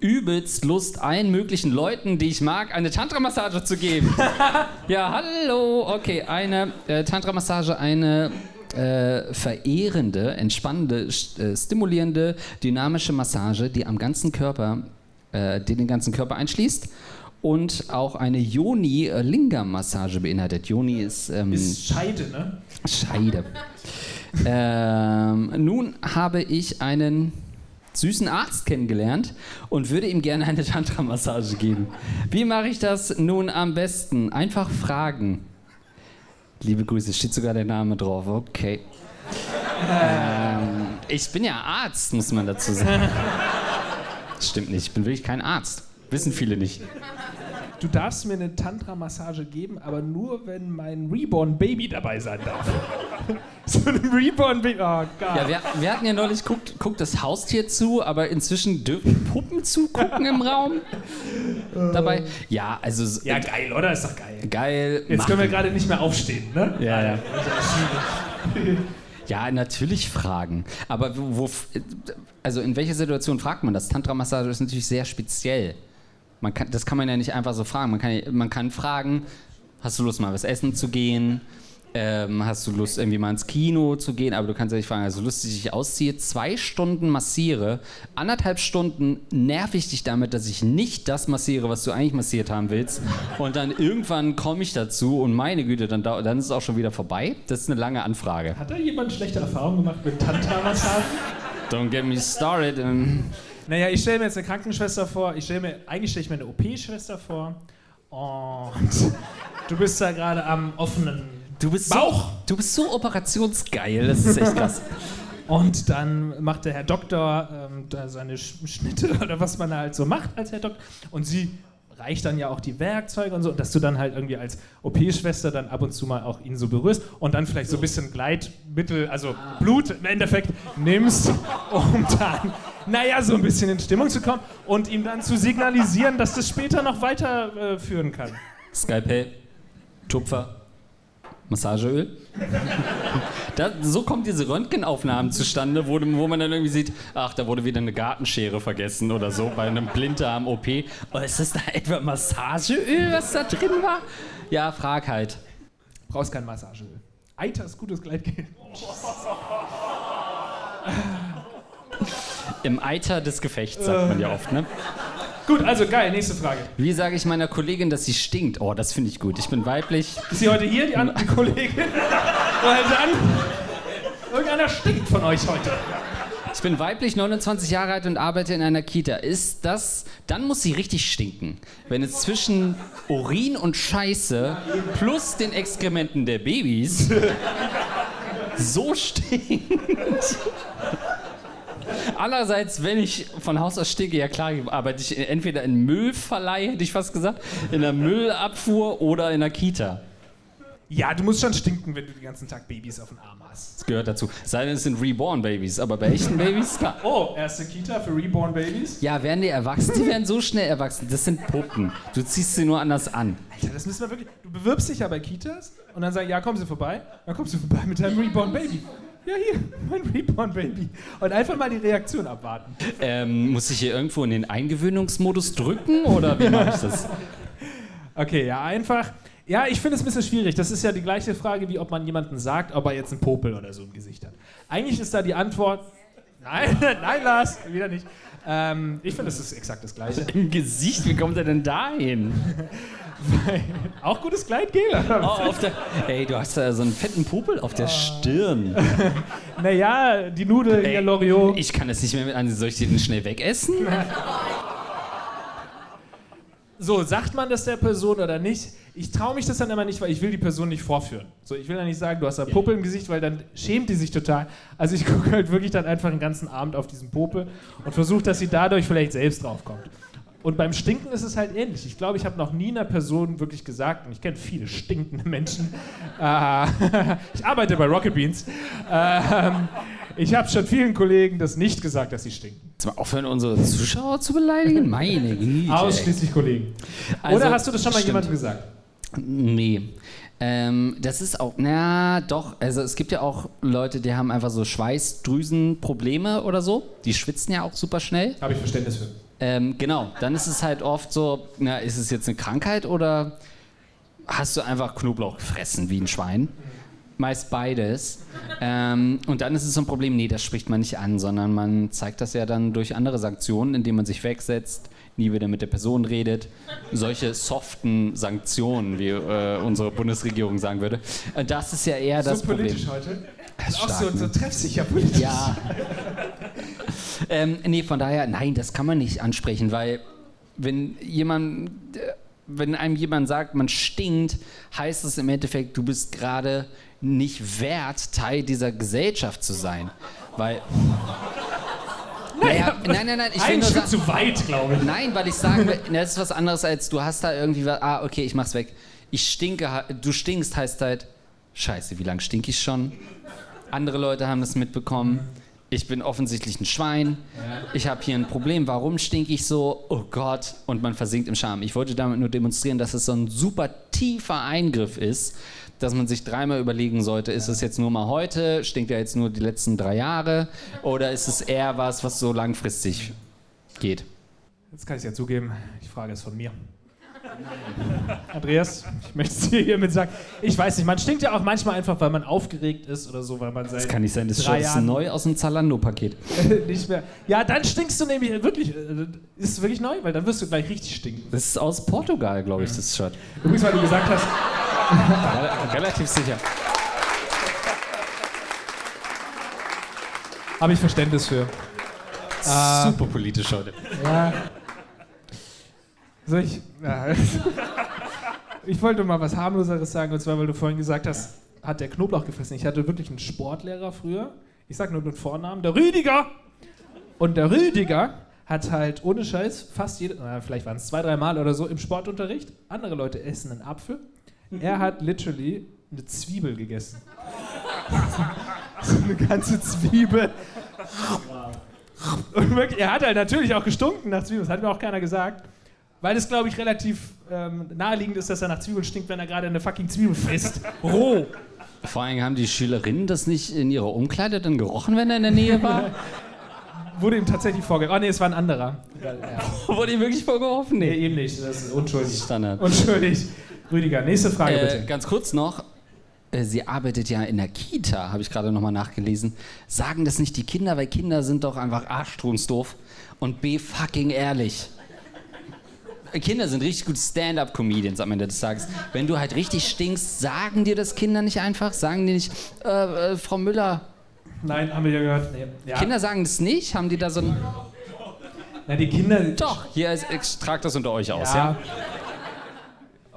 übelst Lust, allen möglichen Leuten, die ich mag, eine Tantra-Massage zu geben. ja, hallo. Okay, eine äh, Tantra-Massage, eine äh, verehrende, entspannende, äh, stimulierende, dynamische Massage, die am ganzen Körper, äh, die den ganzen Körper einschließt und auch eine Yoni-Lingam-Massage beinhaltet. Yoni ist, ähm, Ist Scheide, ne? Scheide. ähm, nun habe ich einen süßen Arzt kennengelernt und würde ihm gerne eine Tantra-Massage geben. Wie mache ich das nun am besten? Einfach fragen. Liebe Grüße, steht sogar der Name drauf. Okay. Ähm, ich bin ja Arzt, muss man dazu sagen. Stimmt nicht, ich bin wirklich kein Arzt. Wissen viele nicht. Du darfst mir eine Tantra-Massage geben, aber nur, wenn mein Reborn-Baby dabei sein darf. so ein Reborn-Baby. Oh Gott. Ja, wir, wir hatten ja neulich, guckt, guckt das Haustier zu, aber inzwischen dürfen Puppen zugucken im Raum. Dabei. Ja, also. ja, geil, oder? Ist doch geil. geil. Jetzt können wir machen. gerade nicht mehr aufstehen, ne? Ja, ja. Ja, natürlich fragen. Aber wo, wo, also in welcher Situation fragt man das? Tantra-Massage ist natürlich sehr speziell. Man kann, das kann man ja nicht einfach so fragen. Man kann, man kann fragen, hast du Lust mal was essen zu gehen? Ähm, hast du Lust irgendwie mal ins Kino zu gehen? Aber du kannst ja nicht fragen, also lustig ich ausziehe, zwei Stunden massiere, anderthalb Stunden nerv ich dich damit, dass ich nicht das massiere, was du eigentlich massiert haben willst. Und dann irgendwann komme ich dazu und meine Güte, dann, dann ist es auch schon wieder vorbei. Das ist eine lange Anfrage. Hat da jemand schlechte Erfahrungen gemacht mit Tantra-Massagen? Don't get me started. Naja, ich stelle mir jetzt eine Krankenschwester vor. Ich stelle mir, eigentlich stelle ich mir eine OP-Schwester vor. Und du bist da gerade am offenen Du bist Bauch. So, du bist so operationsgeil, das ist echt krass. Und dann macht der Herr Doktor ähm, seine Sch- Schnitte oder was man da halt so macht als Herr Doktor. Und sie reicht dann ja auch die Werkzeuge und so. Und dass du dann halt irgendwie als OP-Schwester dann ab und zu mal auch ihn so berührst und dann vielleicht so ein bisschen Gleitmittel, also Blut im Endeffekt nimmst, um dann, naja, so ein bisschen in Stimmung zu kommen und ihm dann zu signalisieren, dass das später noch weiterführen äh, führen kann. Skalpell, Tupfer, Massageöl. Da, so kommen diese Röntgenaufnahmen zustande, wo, wo man dann irgendwie sieht, ach, da wurde wieder eine Gartenschere vergessen oder so bei einem Blinddarm-OP. Oh, ist das da etwa Massageöl, was da drin war? Ja, frag halt. Brauchst kein Massageöl. Eiter ist gutes Gleitgel. Im Eiter des Gefechts, sagt man ja oft, ne? Gut, also geil, nächste Frage. Wie sage ich meiner Kollegin, dass sie stinkt? Oh, das finde ich gut. Ich bin weiblich. Ist sie heute hier, die andere Kollegin? Weil dann. Irgendeiner stinkt von euch heute. Ich bin weiblich, 29 Jahre alt und arbeite in einer Kita. Ist das, dann muss sie richtig stinken. Wenn es zwischen Urin und Scheiße plus den Exkrementen der Babys so stinkt. Andererseits, wenn ich von Haus aus stinke, ja klar, arbeite ich entweder in Müllverleih, hätte ich fast gesagt, in der Müllabfuhr oder in der Kita. Ja, du musst schon stinken, wenn du den ganzen Tag Babys auf dem Arm hast. Das gehört dazu. Sei denn, es sind Reborn-Babys, aber bei echten Babys, klar. Oh, erste Kita für Reborn Babys? Ja, werden die erwachsen? Die werden so schnell erwachsen. Das sind Puppen. Du ziehst sie nur anders an. Alter, das müssen wir wirklich. Du bewirbst dich ja bei Kitas und dann sagst ja, kommen Sie vorbei. Dann kommst du vorbei mit deinem Reborn Baby. Ja, hier, mein Reborn Baby. Und einfach mal die Reaktion abwarten. Ähm, muss ich hier irgendwo in den Eingewöhnungsmodus drücken oder wie mache ich das? Okay, ja, einfach. Ja, ich finde es ein bisschen schwierig. Das ist ja die gleiche Frage, wie ob man jemanden sagt, ob er jetzt einen Popel oder so im Gesicht hat. Eigentlich ist da die Antwort. Nein, nein, Lars, wieder nicht. Ähm, ich finde, es ist exakt das Gleiche. Im Gesicht? Wie kommt er denn dahin? Auch gutes Gleitgel? Oh, auf der, ey, du hast da so einen fetten Popel auf der Stirn. Naja, die Nudel, Ey, hier Loriot. Ich kann das nicht mehr mit an. Soll ich den schnell wegessen? So, sagt man das der Person oder nicht? Ich traue mich das dann immer nicht, weil ich will die Person nicht vorführen. So, ich will dann nicht sagen, du hast da Popel im Gesicht, weil dann schämt die sich total. Also ich gucke halt wirklich dann einfach den ganzen Abend auf diesen Popel und versuche, dass sie dadurch vielleicht selbst draufkommt. Und beim Stinken ist es halt ähnlich. Ich glaube, ich habe noch nie einer Person wirklich gesagt, und ich kenne viele stinkende Menschen. Äh, ich arbeite bei Rocket Beans. Ähm, ich habe schon vielen Kollegen das nicht gesagt, dass sie stinken. Jetzt mal aufhören, unsere Zuschauer zu beleidigen? Meine Güte. Ausschließlich Kollegen. Also, Oder hast du das schon mal stimmt. jemandem gesagt? Nee. Ähm, das ist auch, na doch, also es gibt ja auch Leute, die haben einfach so Schweißdrüsenprobleme oder so. Die schwitzen ja auch super schnell. Habe ich Verständnis für. Ähm, genau, dann ist es halt oft so, na, ist es jetzt eine Krankheit oder hast du einfach Knoblauch gefressen wie ein Schwein? Meist beides. Ähm, und dann ist es so ein Problem, nee, das spricht man nicht an, sondern man zeigt das ja dann durch andere Sanktionen, indem man sich wegsetzt, nie wieder mit der Person redet. Solche soften Sanktionen, wie äh, unsere Bundesregierung sagen würde. Äh, Das ist ja eher das so Problem. politisch heute. Das ist Auch stark, so, so ne? treffsicher politisch. Ja. ähm, nee, von daher, nein, das kann man nicht ansprechen, weil wenn jemand, äh, wenn einem jemand sagt, man stinkt, heißt es im Endeffekt, du bist gerade nicht wert, Teil dieser Gesellschaft zu sein. Weil. Naja, nein, nein, nein, ich Ein Schritt zu weit, glaube ich. Nein, weil ich sagen will, das ist was anderes als du hast da irgendwie was, ah, okay, ich mach's weg. Ich stinke, du stinkst heißt halt, scheiße, wie lange stink ich schon? Andere Leute haben das mitbekommen. Ich bin offensichtlich ein Schwein. Ich habe hier ein Problem. Warum stinke ich so? Oh Gott. Und man versinkt im Scham. Ich wollte damit nur demonstrieren, dass es so ein super tiefer Eingriff ist, dass man sich dreimal überlegen sollte, ist es jetzt nur mal heute? Stinkt er jetzt nur die letzten drei Jahre? Oder ist es eher was, was so langfristig geht? Jetzt kann ich es ja zugeben, die Frage ist von mir. Andreas, ich möchte es dir hiermit sagen. Ich weiß nicht, man stinkt ja auch manchmal einfach, weil man aufgeregt ist oder so, weil man seit Das kann nicht sein, das drei ist Jahren neu aus dem Zalando-Paket. nicht mehr. Ja, dann stinkst du nämlich wirklich. äh, Ist es wirklich neu? Weil dann wirst du gleich richtig stinken. Das ist aus Portugal, glaube ich, das Shirt. Übrigens, weil du gesagt hast, Relativ sicher. habe ich Verständnis für. Super politisch heute. Ja. Soll ich. Ja. Ich wollte mal was harmloseres sagen, und zwar, weil du vorhin gesagt hast, hat der Knoblauch gefressen. Ich hatte wirklich einen Sportlehrer früher. Ich sag nur den Vornamen, der Rüdiger. Und der Rüdiger hat halt ohne Scheiß fast jede, na, vielleicht waren es zwei, drei Mal oder so im Sportunterricht. Andere Leute essen einen Apfel. Er hat literally eine Zwiebel gegessen. so eine ganze Zwiebel. Und wirklich, er hat halt natürlich auch gestunken nach Zwiebeln, das hat mir auch keiner gesagt. Weil es, glaube ich, relativ ähm, naheliegend ist, dass er nach Zwiebeln stinkt, wenn er gerade eine fucking Zwiebel frisst. Roh. Vor allem haben die Schülerinnen das nicht in ihrer Umkleide dann gerochen, wenn er in der Nähe war? Wurde ihm tatsächlich vorgeworfen. Oh nee, es war ein anderer. Ja. Wurde ihm wirklich vorgeworfen? Nee, eben nicht. Das ist unschuldig. Standard. Unschuldig. Rüdiger, nächste Frage Äh, bitte. ganz kurz noch. äh, Sie arbeitet ja in der Kita, habe ich gerade nochmal nachgelesen. Sagen das nicht die Kinder, weil Kinder sind doch einfach arschstrunzdoof und B fucking ehrlich. Kinder sind richtig gute Stand-up-Comedians am Ende des Tages. Wenn du halt richtig stinkst, sagen dir das Kinder nicht einfach? Sagen die nicht, äh, äh, Frau Müller, Nein, haben wir ja gehört. Nee. Ja. Kinder sagen das nicht? Haben die da so ein. Na, die Kinder. Doch, hier ist, ich trage das unter euch aus, ja? Ja.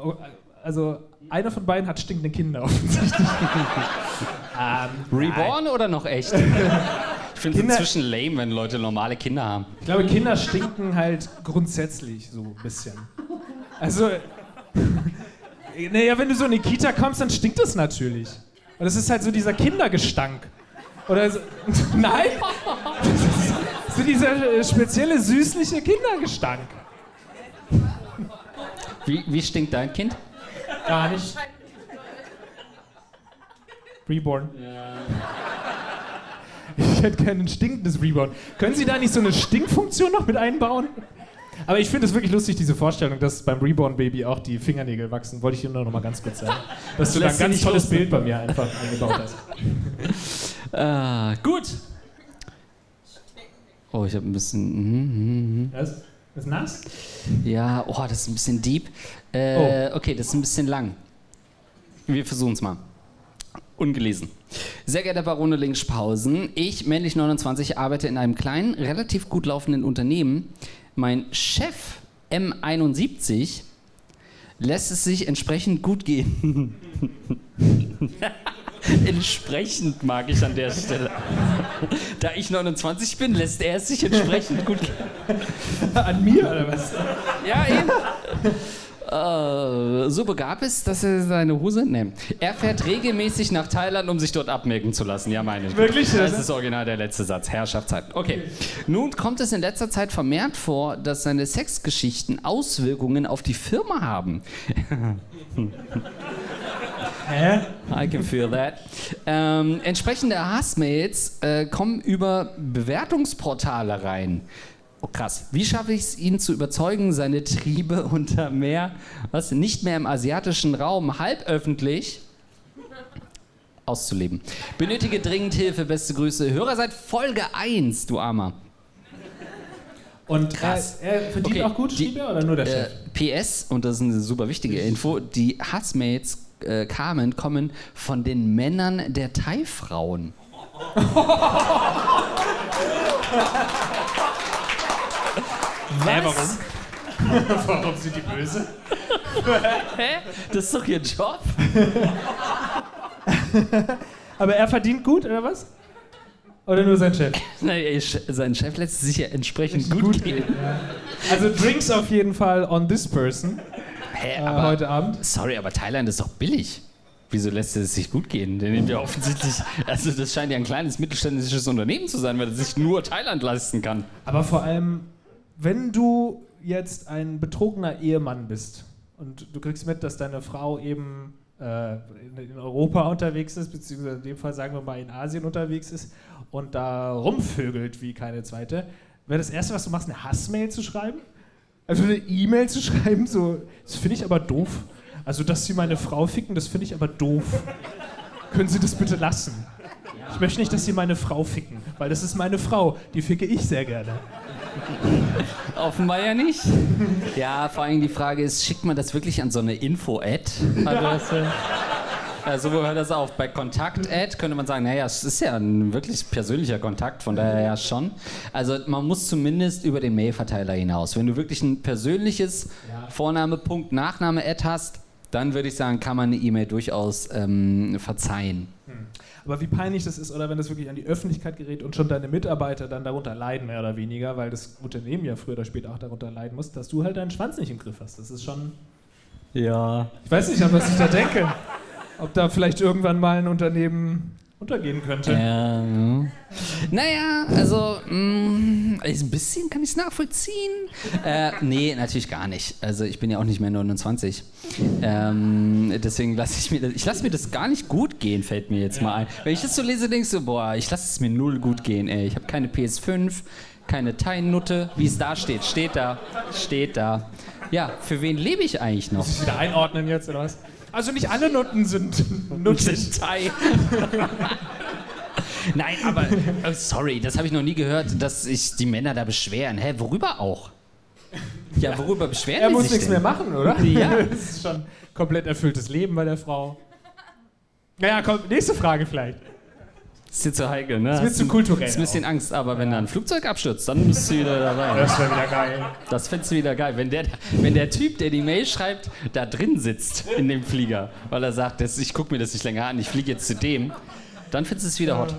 Oh, Also, einer von beiden hat stinkende Kinder offensichtlich. ähm, Reborn oder noch echt? Ich finde es inzwischen lame, wenn Leute normale Kinder haben. Ich glaube, Kinder stinken halt grundsätzlich so ein bisschen. Also, naja, wenn du so in die Kita kommst, dann stinkt es natürlich. Und das ist halt so dieser Kindergestank. Oder so, nein? Das so dieser äh, spezielle süßliche Kindergestank. Wie, wie stinkt dein Kind? Gar nicht. Reborn. Ich hätte gerne ein stinkendes Reborn. Können Sie da nicht so eine Stinkfunktion noch mit einbauen? Aber ich finde es wirklich lustig, diese Vorstellung, dass beim Reborn-Baby auch die Fingernägel wachsen. Wollte ich dir nur noch mal ganz kurz sagen. Dass du da ein ganz tolles los. Bild bei mir einfach eingebaut hast. Ah, gut. Oh, ich habe ein bisschen. mhm, mhm, Was? Ist nass? Ja, oh, das ist ein bisschen deep. Äh, Okay, das ist ein bisschen lang. Wir versuchen es mal. Ungelesen. Sehr geehrter Barone Linkspausen, ich, männlich 29, arbeite in einem kleinen, relativ gut laufenden Unternehmen. Mein Chef M71 lässt es sich entsprechend gut gehen. entsprechend mag ich an der Stelle. Da ich 29 bin, lässt er es sich entsprechend gut gehen. An mir oder was? Ja, eben. Äh, so begab es, dass er seine Hose. Nee. Er fährt regelmäßig nach Thailand, um sich dort abmelken zu lassen. Ja, meine ich. Wirklich? Das ist original der letzte Satz. Herrschaftszeiten. Okay. Nun kommt es in letzter Zeit vermehrt vor, dass seine Sexgeschichten Auswirkungen auf die Firma haben. Hä? I can feel that. Ähm, entsprechende Hassmails äh, kommen über Bewertungsportale rein. Oh krass. Wie schaffe ich es, ihn zu überzeugen, seine Triebe unter mehr, was nicht mehr im asiatischen Raum halb öffentlich auszuleben? Benötige dringend Hilfe. Beste Grüße. Hörer seit Folge 1, du Armer. Und Krass. Er, er verdient Okay, auch gut, die- schrieb er, oder nur der Äh, Chef? PS, und das ist eine super wichtige Info, die Hassmails äh, kamen, kommen von den Männern der Thai-Frauen. Hä, warum? warum sind die böse? Hä? Das ist doch ihr Job. Aber er verdient gut, oder was? Oder nur sein Chef? Che- sein Chef lässt es sich ja entsprechend gut, gehen. Also Drinks auf jeden Fall on this person Hä, äh, aber, heute Abend. sorry, aber Thailand ist doch billig. Wieso lässt es sich gut gehen? Der nimmt ja offensichtlich, also das scheint ja ein kleines mittelständisches Unternehmen zu sein, weil es sich nur Thailand leisten kann. Aber vor allem, wenn du jetzt ein betrogener Ehemann bist und du kriegst mit, dass deine Frau eben äh, in, Europa unterwegs ist, beziehungsweise in dem Fall sagen wir mal in Asien unterwegs ist und da rumvögelt wie keine zweite, wäre das Erste, was du machst, eine Hassmail zu schreiben? Also eine E-Mail zu schreiben, so, das finde ich aber doof. Also, dass sie meine Frau ficken, das finde ich aber doof. Können Sie das bitte lassen? Ich möchte nicht, dass Sie meine Frau ficken, weil das ist meine Frau, die ficke ich sehr gerne. Offenbar ja nicht. Ja, vor allem die Frage ist, schickt man das wirklich an so eine Info-Ad-Adresse? Also wo hört das auf? Bei Kontakt-Ad könnte man sagen, naja, es ist ja ein wirklich persönlicher Kontakt, von daher ja schon. Also man muss zumindest über den Mail-Verteiler hinaus. Wenn du wirklich ein persönliches Vorname, Punkt, Nachname-Ad hast, dann würde ich sagen, kann man eine E-Mail durchaus ähm, verzeihen. Aber wie peinlich das ist, oder wenn das wirklich an die Öffentlichkeit gerät und schon deine Mitarbeiter dann darunter leiden, mehr oder weniger, weil das Unternehmen ja früher oder später auch darunter leiden muss, dass du halt deinen Schwanz nicht im Griff hast. Das ist schon. Ja. Ich weiß nicht, an was ich da denke. Ob da vielleicht irgendwann mal ein Unternehmen untergehen könnte. Ja, ja. Naja, also mh, also ein bisschen kann ich es nachvollziehen. Äh, nee, natürlich gar nicht. Also ich bin ja auch nicht mehr 29. Ähm, deswegen lasse ich mir das, ich lasse mir das gar nicht gut gehen, fällt mir jetzt mal ein. Wenn ich das so lese, denkst du, boah, ich lasse es mir null gut gehen, ey. Ich habe keine PS5, keine Thai-Nutte. Wie es da steht, steht da, steht da. Ja, für wen lebe ich eigentlich noch? Muss ich wieder einordnen jetzt, oder was? Also nicht alle Nutten sind nuttig. sind Thai. Nein, aber äh, sorry, das habe ich noch nie gehört, dass sich die Männer da beschweren. Hä, worüber auch? Ja, worüber beschweren Er die muss sich nichts denn? mehr machen, oder? Ja. Das ist schon komplett erfülltes Leben bei der Frau. Naja, komm, nächste Frage vielleicht. Ist dir zu heikel, ne? Das wird zu kulturell. Ist ein bisschen Angst, aber wenn da ein Flugzeug abstürzt, dann bist du wieder dabei. Das wäre wieder geil. Das findest du wieder geil. Wenn der, wenn der Typ, der die Mail schreibt, da drin sitzt in dem Flieger, weil er sagt, das, ich gucke mir das nicht länger an, ich fliege jetzt zu dem, dann findest du es wieder hot.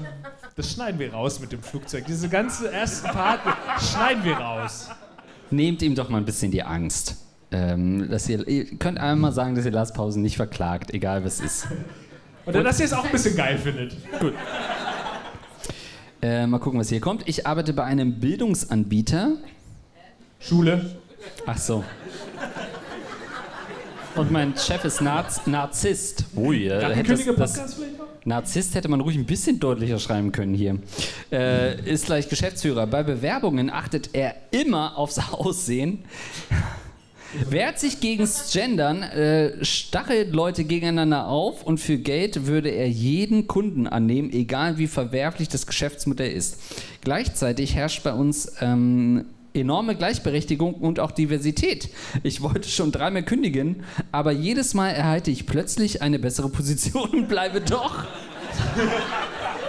Das schneiden wir raus mit dem Flugzeug. Diese ganze ersten Part schneiden wir raus. Nehmt ihm doch mal ein bisschen die Angst. Ähm, dass ihr, ihr könnt einmal sagen, dass ihr Lars Pausen nicht verklagt, egal was ist. Oder dass ihr es auch ein bisschen geil findet. Gut. Äh, mal gucken, was hier kommt. Ich arbeite bei einem Bildungsanbieter. Schule. Ach so. Und mein Chef ist Narz Narzisst. Ui, äh, hätte das, das? Narzisst hätte man ruhig ein bisschen deutlicher schreiben können hier. Äh, ist gleich Geschäftsführer. Bei Bewerbungen achtet er immer aufs Aussehen. Wehrt sich gegens Gendern, äh, stachelt Leute gegeneinander auf und für Geld würde er jeden Kunden annehmen, egal wie verwerflich das Geschäftsmodell ist. Gleichzeitig herrscht bei uns ähm, enorme Gleichberechtigung und auch Diversität. Ich wollte schon dreimal kündigen, aber jedes Mal erhalte ich plötzlich eine bessere Position und bleibe doch.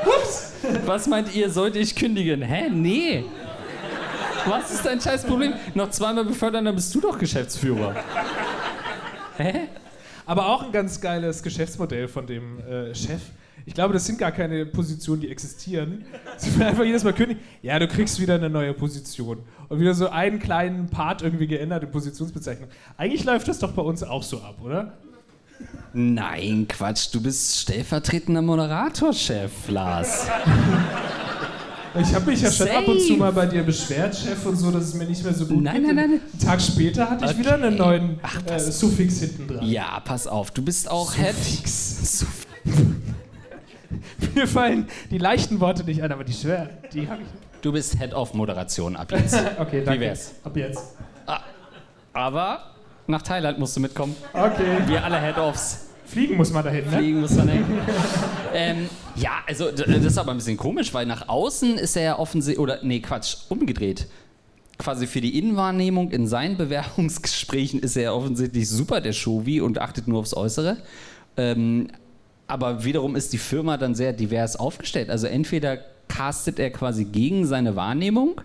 Ups. Was meint ihr, sollte ich kündigen? Hä? Nee. Was ist dein scheiß Problem? Noch zweimal befördern, dann bist du doch Geschäftsführer. Hä? Aber auch ein ganz geiles Geschäftsmodell von dem äh, Chef. Ich glaube, das sind gar keine Positionen, die existieren. Sie werden einfach jedes Mal kündigen. Ja, du kriegst wieder eine neue Position. Und wieder so einen kleinen Part irgendwie geändert in Positionsbezeichnung. Eigentlich läuft das doch bei uns auch so ab, oder? Nein, Quatsch, du bist stellvertretender Moderatorchef, Lars. Ich habe mich ja schon Safe. ab und zu mal bei dir beschwert, Chef, und so, dass es mir nicht mehr so gut Nein, geht. nein, nein, nein. Einen Tag später hatte ich Okay. wieder einen neuen Ach, äh, Suffix hinten dran. Ja, pass auf, du bist auch Head. Suff- Mir fallen die leichten Worte nicht ein, aber die schweren, die habe ich. Du bist Head of Moderation ab jetzt. Okay, danke. wär's? Ab jetzt. Aber nach Thailand musst du mitkommen. Okay. Wir alle Head-Offs. Fliegen muss man dahin, ne? Fliegen muss man hin. ähm, ja, also das ist aber ein bisschen komisch, weil nach außen ist er ja offensichtlich, oder nee, Quatsch, umgedreht. quasi für die Innenwahrnehmung in seinen Bewerbungsgesprächen ist er offensichtlich super der Shovi und achtet nur aufs Äußere. Ähm, aber wiederum ist die Firma dann sehr divers aufgestellt. Also entweder castet er quasi gegen seine Wahrnehmung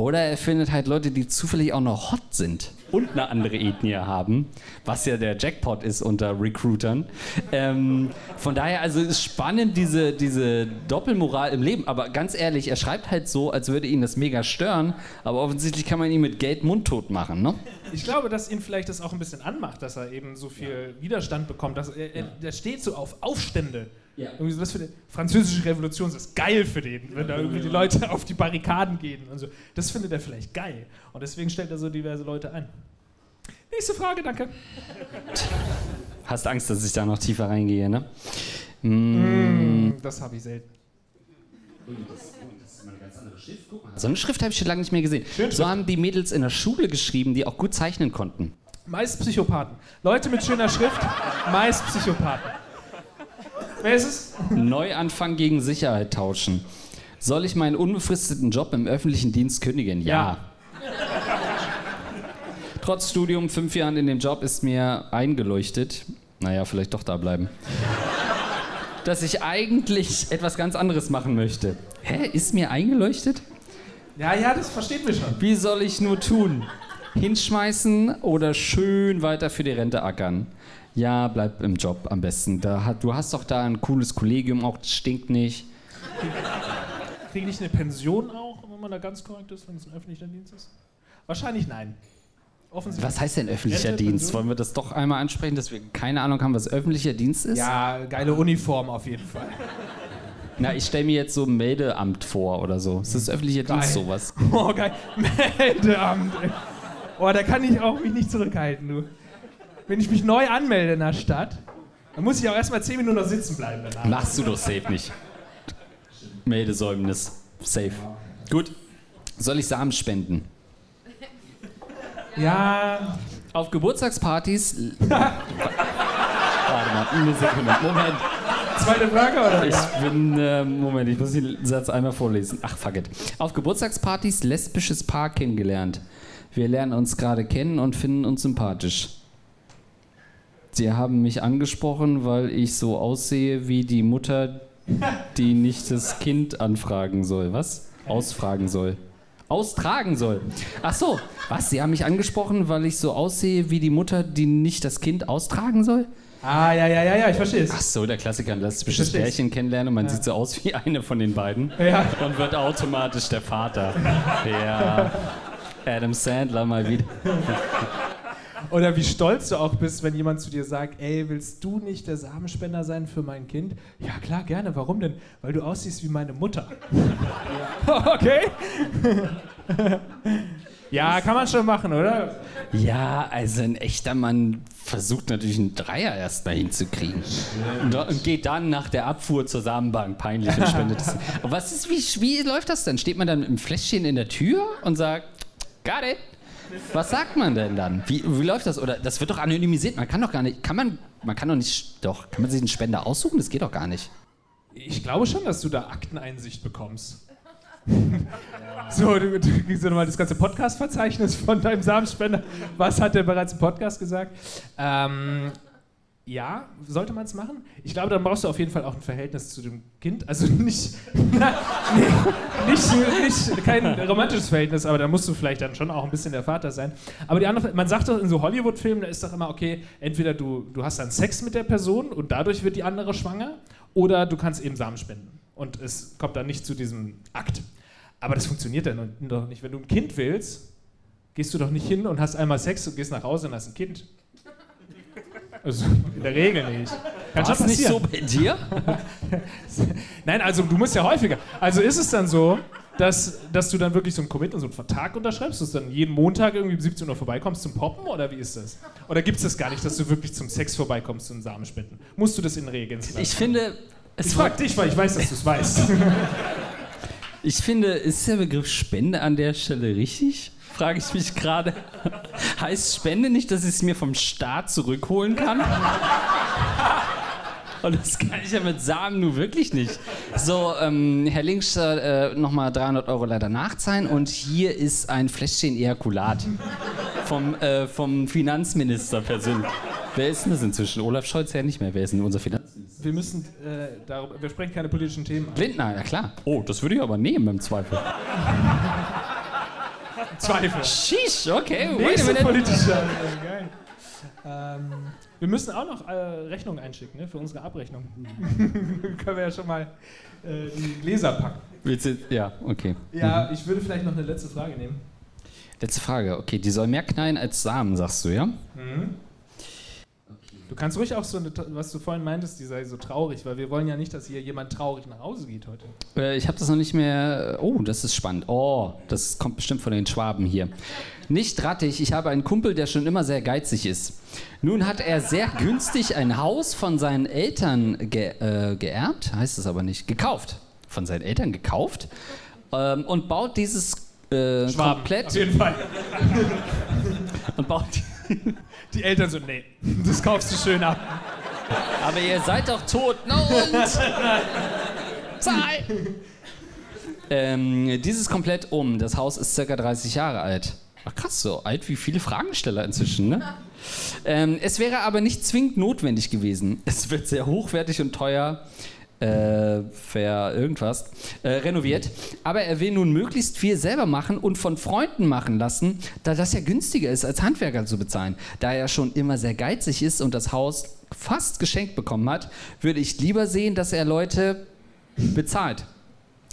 oder er findet halt Leute, die zufällig auch noch hot sind und eine andere Ethnie haben, was ja der Jackpot ist unter Recruitern. Ähm, von daher, also ist spannend, diese, diese Doppelmoral im Leben. Aber ganz ehrlich, er schreibt halt so, als würde ihn das mega stören, aber offensichtlich kann man ihn mit Geld mundtot machen, ne? Ich glaube, dass ihn vielleicht das auch ein bisschen anmacht, dass er eben so viel Widerstand bekommt. Dass er, er, der steht so auf Aufstände. Ja. Irgendwie so, was für die französische Revolution das ist geil für den, wenn da irgendwie die Leute auf die Barrikaden gehen und so. Das findet er vielleicht geil. Und deswegen stellt er so diverse Leute ein. Nächste Frage, danke. Hast Angst, dass ich da noch tiefer reingehe, ne? Mm. Das habe ich selten. So eine Schrift habe ich schon lange nicht mehr gesehen. So haben die Mädels in der Schule geschrieben, die auch gut zeichnen konnten. Meist Psychopathen. Leute mit schöner Schrift, meist Psychopathen. Wer ist es? Neuanfang gegen Sicherheit tauschen. Soll ich meinen unbefristeten Job im öffentlichen Dienst kündigen? Ja. Trotz Studium, fünf Jahren in dem Job, ist mir eingeleuchtet, naja, vielleicht doch da bleiben, dass ich eigentlich etwas ganz anderes machen möchte. Hä, ist mir eingeleuchtet? Ja, ja, das versteht mich schon. Wie soll ich nur tun? Hinschmeißen oder schön weiter für die Rente ackern? Ja, bleib im Job am besten. Hat, du hast doch da ein cooles Kollegium, auch das stinkt nicht. Kriege ich eine Pension auch, wenn man da ganz korrekt ist, wenn es ein öffentlicher Dienst ist? Wahrscheinlich nein. Was heißt denn öffentlicher Dienst? Wollen wir das doch einmal ansprechen, dass wir keine Ahnung haben, was öffentlicher Dienst ist? Ja, geile Uniform auf jeden Fall. Na, ich stelle mir jetzt so Meldeamt vor oder so. Ist das öffentlicher geil. Dienst sowas? Oh, geil. Meldeamt. Oh, da kann ich auch mich nicht zurückhalten, du wenn ich mich neu anmelde in der Stadt, dann muss ich auch erstmal 10 Minuten noch sitzen bleiben. Danach. Machst du doch safe nicht. Meldesäumnis. Safe. Gut. Soll ich Samen spenden? Ja. Auf Geburtstagspartys. Warte mal, eine Sekunde. Moment. Zweite Frage, oder? Ich bin. Äh, Moment, ich muss den Satz einmal vorlesen. Ach, fuck it. Auf Geburtstagspartys lesbisches Paar kennengelernt. Wir lernen uns gerade kennen und finden uns sympathisch. Sie haben mich angesprochen, weil ich so aussehe wie die Mutter, die nicht das Kind anfragen soll. Was? Ausfragen soll. Austragen soll. Ach so, was? Sie haben mich angesprochen, weil ich so aussehe wie die Mutter, die nicht das Kind austragen soll? Ah, ja, ja, ja, ja, ich verstehe es. Ach so, der Klassiker, ein lesbisches Pärchen kennenlernen und man ja. sieht so aus wie eine von den beiden ja. und wird automatisch der Vater. Ja. Adam Sandler mal wieder. Oder wie stolz du auch bist, wenn jemand zu dir sagt, ey, willst du nicht der Samenspender sein für mein Kind? Ja, klar, gerne. Warum denn? Weil du aussiehst wie meine Mutter. okay. ja, kann man schon machen, oder? Ja, also ein echter Mann versucht natürlich einen Dreier erst mal hinzukriegen. Und, und, geht dann nach der Abfuhr zur Samenbank peinlich und spendet es. Was ist, wie, wie läuft das denn? Steht man dann mit einem Fläschchen in der Tür und sagt, got it? Was sagt man denn dann? Wie, wie läuft das? Oder das wird doch anonymisiert. Man kann doch gar nicht. Kann man. Man kann doch nicht. Doch. Kann man sich einen Spender aussuchen? Das geht doch gar nicht. Ich glaube schon, dass du da Akteneinsicht bekommst. so, du, du kriegst ja nochmal das ganze Podcast-Verzeichnis von deinem Samenspender. Was hat der bereits im Podcast gesagt? Ähm, ja, sollte man es machen? Ich glaube, dann brauchst du auf jeden Fall auch ein Verhältnis zu dem Kind. Also nicht, nee, nicht, nicht, kein romantisches Verhältnis, aber da musst du vielleicht dann schon auch ein bisschen der Vater sein. Aber die andere, man sagt doch in so Hollywood-Filmen, da ist doch immer, okay, entweder du, du hast dann Sex mit der Person und dadurch wird die andere schwanger, oder du kannst eben Samen spenden. Und es kommt dann nicht zu diesem Akt. Aber das funktioniert dann doch nicht. Wenn du ein Kind willst, gehst du doch nicht hin und hast einmal Sex und gehst nach Hause und hast ein Kind. Also in der Regel nicht. Kann War's nicht so bei dir? Nein, also du musst ja häufiger. Also ist es dann so, dass, dass du dann wirklich so ein Commitment, so einen Vertrag unterschreibst, dass du dann jeden Montag irgendwie um 17 Uhr vorbeikommst zum Poppen oder wie ist das? Oder gibt es das gar nicht, dass du wirklich zum Sex vorbeikommst zum Samenspenden? Musst du das in Regeln? Ich finde. ich frag dich, weil ich weiß, dass du es weißt. ich finde, ist der Begriff Spende an der Stelle richtig? Frage ich mich gerade. Heißt Spende nicht, dass ich es mir vom Staat zurückholen kann? Und das kann ich ja mit Samen nur wirklich nicht. So, ähm, Herr Linkster, äh, nochmal 300 Euro leider nachzahlen und hier ist ein Fläschchen Ejakulat vom, äh, vom Finanzminister persönlich. Wer ist denn das inzwischen? Olaf Scholz ja nicht mehr. Wer ist denn unser Finanzminister? Wir müssen äh, darüber, wir sprechen keine politischen Themen. an. Lindner, ja klar. Oh, das würde ich aber nehmen im Zweifel. Zweifel. Sheesh, okay. Wait a Nächste politische. Geil. Ähm, wir müssen auch noch äh, Rechnungen einschicken ne, für unsere Abrechnung. Können wir ja schon mal äh, in die Gläser packen. Ja, okay. Ja, ich würde vielleicht noch eine letzte Frage nehmen. Letzte Frage. Okay, die soll mehr knallen als Samen, sagst du, ja? Du kannst ruhig auch so, eine, was du vorhin meintest, die sei so traurig, weil wir wollen ja nicht, dass hier jemand traurig nach Hause geht heute. Äh, ich habe das noch nicht mehr. Oh, das ist spannend. Oh, das kommt bestimmt von den Schwaben hier. Nicht rattig, ich habe einen Kumpel, der schon immer sehr geizig ist. Nun hat er sehr günstig ein Haus von seinen Eltern ge äh, geerbt, heißt es aber nicht, gekauft. Von seinen Eltern gekauft ähm, und baut dieses äh, Schwaben, komplett auf jeden Fall. Und baut Die Eltern so, nee, das kaufst du schön ab. Aber ihr seid doch tot. Na und? Zahl! Ähm, dieses komplett um. Das Haus ist circa 30 Jahre alt. Ach krass, so alt wie viele Fragensteller inzwischen, ne? Ähm, es wäre aber nicht zwingend notwendig gewesen. Es wird sehr hochwertig und teuer äh, ver irgendwas äh, renoviert. Aber er will nun möglichst viel selber machen und von Freunden machen lassen, da das ja günstiger ist, als Handwerker zu bezahlen. Da er schon immer sehr geizig ist und das Haus fast geschenkt bekommen hat, würde ich lieber sehen, dass er Leute bezahlt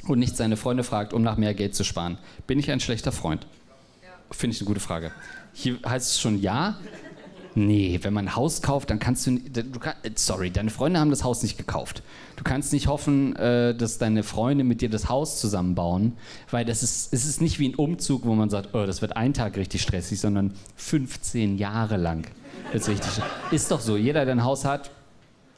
und nicht seine Freunde fragt, um nach mehr Geld zu sparen. Bin ich ein schlechter Freund? Finde ich eine gute Frage. Hier heißt es schon ja. Nee, wenn man ein Haus kauft, dann kannst du, du kann, sorry, deine Freunde haben das Haus nicht gekauft. Du kannst nicht hoffen, äh, dass deine Freunde mit dir das Haus zusammenbauen, weil das ist, es ist nicht wie ein Umzug, wo man sagt, oh, das wird ein Tag richtig stressig, sondern 15 Jahre lang wird's richtig. Ist doch so, jeder, der ein Haus hat,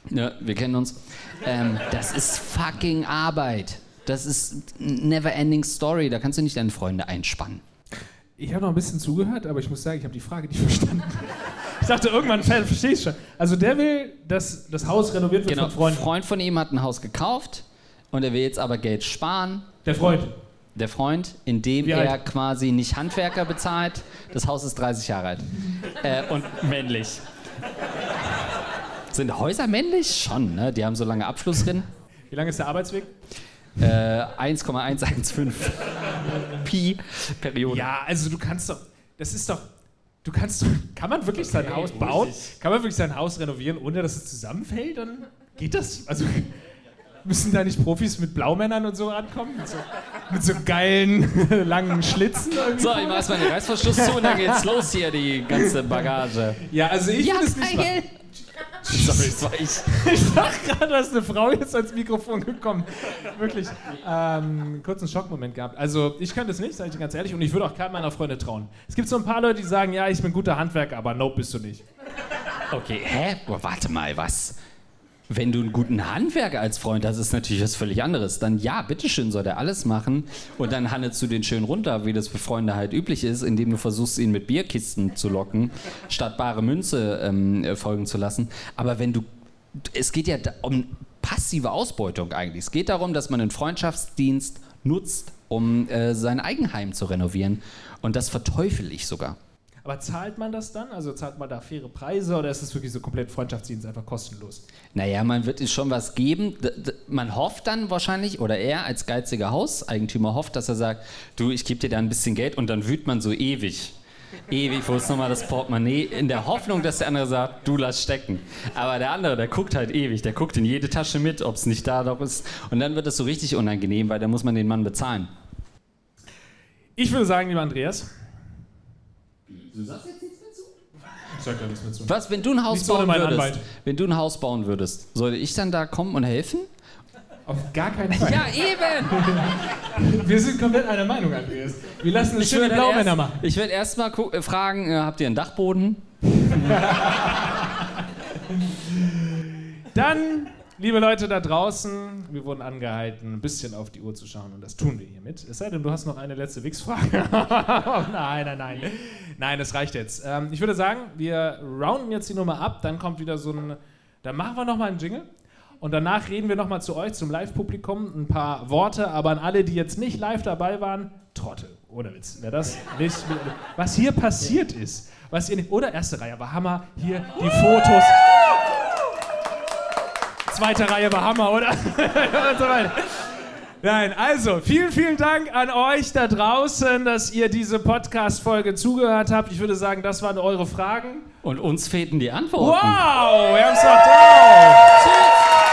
ja, wir kennen uns, ähm, das ist fucking Arbeit. Das ist never ending story. Da kannst du nicht deine Freunde einspannen. Ich habe noch ein bisschen zugehört, aber ich muss sagen, ich habe die Frage nicht verstanden. Ich dachte, irgendwann ver- verstehe ich schon. Also der will, dass das Haus renoviert wird Genau, von Freunden. ein Freund von ihm hat ein Haus gekauft und er will jetzt aber Geld sparen. Der Freund. Der Freund, indem Wie er alt? quasi nicht Handwerker bezahlt. Das Haus ist 30 Jahre alt. Äh, und männlich. Sind Häuser männlich? Schon, ne? Die haben so lange Abschluss drin. Wie lang ist der Arbeitsweg? Äh, 1,115 Pi Periode. Ja, also du kannst doch, das ist doch, du kannst doch, kann man wirklich sein Haus bauen? Kann man wirklich sein Haus renovieren, ohne dass es zusammenfällt? Dann geht das? Also müssen da nicht Profis mit Blaumännern und so rankommen? Mit so, mit so geilen, langen Schlitzen irgendwie? So, ich mach erstmal den Reißverschluss zu und dann geht's los hier, die ganze Bagage. Ja, also ich will es nicht machen. Sorry, das war ich. Ich dachte gerade, da ist eine Frau jetzt ans Mikrofon gekommen. Wirklich. Ähm, kurzen Schockmoment gehabt. Also, ich könnte es nicht, sage ich dir ganz ehrlich, und ich würde auch keinem meiner Freunde trauen. Es gibt so ein paar Leute, die sagen, ja, ich bin guter Handwerker, aber nope, bist du nicht. Okay, hä? Oh, warte mal, was? Wenn du einen guten Handwerker als Freund hast, ist natürlich was völlig anderes. Dann ja, bitteschön, soll er alles machen. Und dann handelst du den schön runter, wie das für Freunde halt üblich ist, indem du versuchst, ihn mit Bierkisten zu locken, statt bare Münze ähm, äh, folgen zu lassen. Aber wenn du. Es geht ja um passive Ausbeutung eigentlich. Es geht darum, dass man einen Freundschaftsdienst nutzt, um äh, sein Eigenheim zu renovieren. Und das verteufel ich sogar. Aber zahlt man das dann? Also zahlt man da faire Preise oder ist es wirklich so komplett Freundschaftsdienst einfach kostenlos? Naja, man wird es schon was geben. Man hofft dann wahrscheinlich, oder er als geiziger Hauseigentümer hofft, dass er sagt, du, ich gebe dir da ein bisschen Geld und dann wühlt man so ewig. Ewig, wo ist nochmal das Portemonnaie? In der Hoffnung, dass der andere sagt, du lass stecken. Aber der andere, der guckt halt ewig, der guckt in jede Tasche mit, ob es nicht da doch ist. Und dann wird es so richtig unangenehm, weil da muss man den Mann bezahlen. Ich würde sagen, lieber Andreas. Du sagst jetzt nichts mehr zu? Ich sag da nichts mehr zu. Was, wenn du ein Haus Nichts ohne bauen meinen würdest? Anwalt. Wenn du ein Haus bauen würdest, sollte ich dann da kommen und helfen? Auf gar keinen Fall. Ja, eben! Wir sind komplett einer Meinung, Andreas. Wir lassen es schön die würd Blaumänner erst- machen. Ich würde erstmal äh, fragen, äh, habt ihr einen Dachboden? Dann, liebe Leute da draußen, wir wurden angehalten, ein bisschen auf die Uhr zu schauen und das tun wir hiermit. Es sei denn, du hast noch eine letzte Wix-Frage. nein, nein, nein. Nein, das reicht jetzt. Ähm, ich würde sagen, wir rounden jetzt die Nummer ab, dann kommt wieder so ein. Dann machen wir nochmal einen Jingle Und danach reden wir nochmal zu euch, zum Live-Publikum, ein paar Worte. Aber an alle, die jetzt nicht live dabei waren, Trottel. Oder Witz. Wer das nicht, was hier passiert ist, was ihr nicht, oder erste Reihe war Hammer, hier die Fotos. Zweite Reihe war Hammer, oder? Und so weiter. Nein, also vielen, vielen Dank an euch da draußen, dass ihr diese Podcast-Folge zugehört habt. Ich würde sagen, das waren eure Fragen. Und uns fehlten die Antworten. Wow, wir haben es doch drauf.